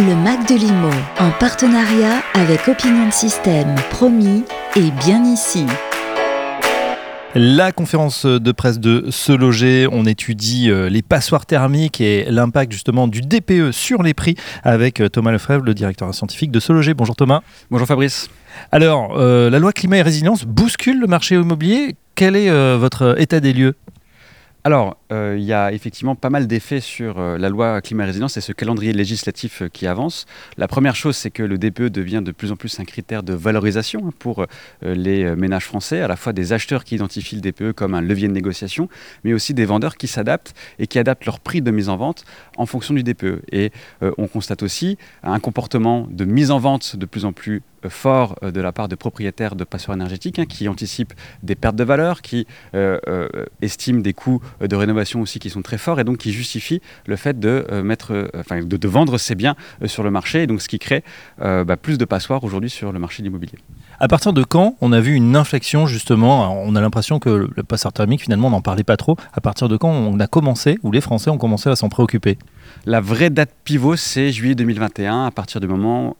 Le Mac de Limo, en partenariat avec Opinion de Système, promis et bien ici. La conférence de presse de Se Loger, on étudie euh, les passoires thermiques et l'impact justement du DPE sur les prix avec euh, Thomas Lefebvre, le directeur scientifique de Se Loger. Bonjour Thomas. Bonjour Fabrice. Alors, euh, la loi climat et résilience bouscule le marché immobilier. Quel est votre état des lieux? Alors, euh, il y a effectivement pas mal d'effets sur euh, la loi climat résilience et ce calendrier législatif euh, qui avance. La première chose, c'est que le DPE devient de plus en plus un critère de valorisation hein, pour les ménages français, à la fois des acheteurs qui identifient le DPE comme un levier de négociation, mais aussi des vendeurs qui s'adaptent et qui adaptent leur prix de mise en vente en fonction du DPE. Et on constate aussi un comportement de mise en vente de plus en plus fort euh, de la part de propriétaires de passoires énergétiques hein, qui anticipent des pertes de valeur, qui euh, euh, estiment des coûts de rénovation aussi qui sont très forts et donc qui justifient le fait de, mettre, enfin, de, vendre ces biens sur le marché, et donc ce qui crée bah, plus de passoires aujourd'hui sur le marché de l'immobilier. À partir de quand on a vu une inflexion justement? On a l'impression que le passeur thermique finalement on n'en parlait pas trop. À partir de quand on a commencé, ou les Français ont commencé à s'en préoccuper? La vraie date pivot, c'est juillet 2021, à partir du moment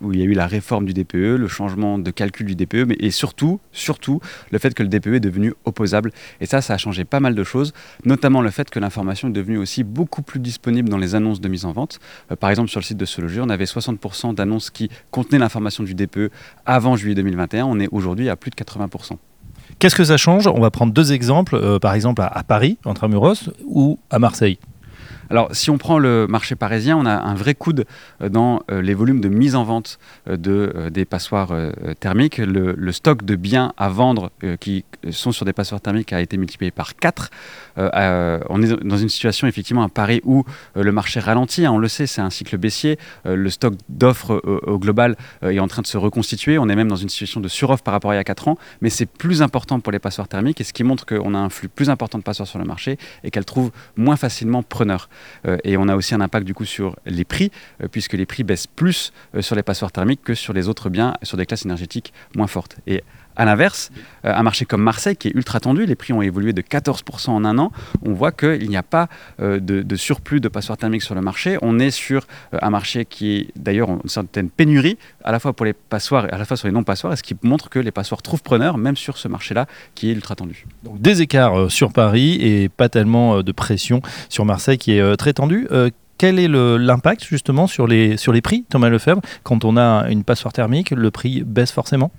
où il y a eu la réforme du DPE, le changement de calcul du DPE, mais, et surtout, surtout, le fait que le DPE est devenu opposable. Et ça, ça a changé pas mal de choses, notamment le fait que l'information est devenue aussi beaucoup plus disponible dans les annonces de mise en vente. Euh, par exemple, sur le site de Se Loger, on avait 60% d'annonces qui contenaient l'information du DPE avant juillet 2021. On est aujourd'hui à plus de 80%. Qu'est-ce que ça change? On va prendre deux exemples, euh, par exemple à, à Paris, Intramuros, ou à Marseille. Alors, si on prend le marché parisien, on a un vrai coude euh, dans euh, les volumes de mise en vente euh, de, des passoires thermiques. Le, stock de biens à vendre qui sont sur des passoires thermiques a été multiplié par 4. on est dans une situation effectivement à Paris où le marché ralentit. Hein, on le sait, c'est un cycle baissier. le stock d'offres au global est en train de se reconstituer. On est même dans une situation de suroffre par rapport à il y a 4 ans. Mais c'est plus important pour les passoires thermiques et ce qui montre qu'on a un flux plus important de passoires sur le marché et qu'elles trouvent moins facilement preneurs. Euh, et on a aussi un impact du coup sur les prix, euh, puisque les prix baissent plus euh, sur les passoires thermiques que sur les autres biens, sur des classes énergétiques moins fortes. À l'inverse, un marché comme Marseille, qui est ultra tendu, les prix ont évolué de 14% en un an, on voit qu'il n'y a pas de, surplus de passoires thermiques sur le marché. On est sur un marché qui est d'ailleurs une certaine pénurie, à la fois pour les passoires et à la fois sur les non-passoires, ce qui montre que les passoires trouvent preneur, même sur ce marché-là qui est ultra tendu. Donc des écarts sur Paris et pas tellement de pression sur Marseille qui est très tendu quel est l'impact justement sur les, sur les prix, Thomas Lefebvre? Quand on a une passoire thermique, le prix baisse forcément?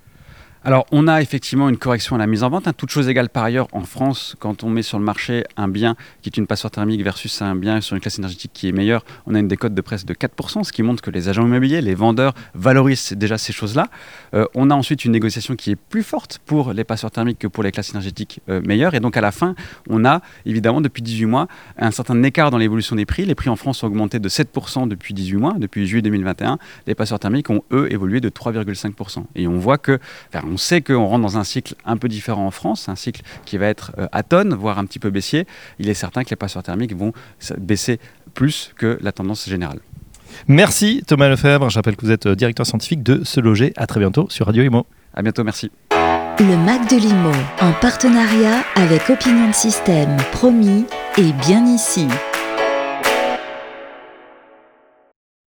Alors, on a effectivement une correction à la mise en vente. Hein. Toute chose égale par ailleurs, en France, quand on met sur le marché un bien qui est une passoire thermique versus un bien sur une classe énergétique qui est meilleure, on a une décote de presse de 4%, ce qui montre que les agents immobiliers, les vendeurs valorisent déjà ces choses-là. Euh, on a ensuite une négociation qui est plus forte pour les passoires thermiques que pour les classes énergétiques euh, meilleures. Et donc, à la fin, on a évidemment depuis 18 mois un certain écart dans l'évolution des prix. Les prix en France ont augmenté de 7% depuis 18 mois, depuis juillet 2021. Les passoires thermiques ont, eux, évolué de 3,5%. Et on voit que, on sait qu'on rentre dans un cycle un peu différent en France, un cycle qui va être euh, à tonne, voire un petit peu baissier. Il est certain que les passoires thermiques vont baisser plus que la tendance générale. Merci Thomas Lefebvre. J'appelle que vous êtes euh, directeur scientifique de Se Loger. À très bientôt sur Radio Imo. À bientôt, merci. Le Mac de Limo, en partenariat avec Opinion de Système, promis et bien ici.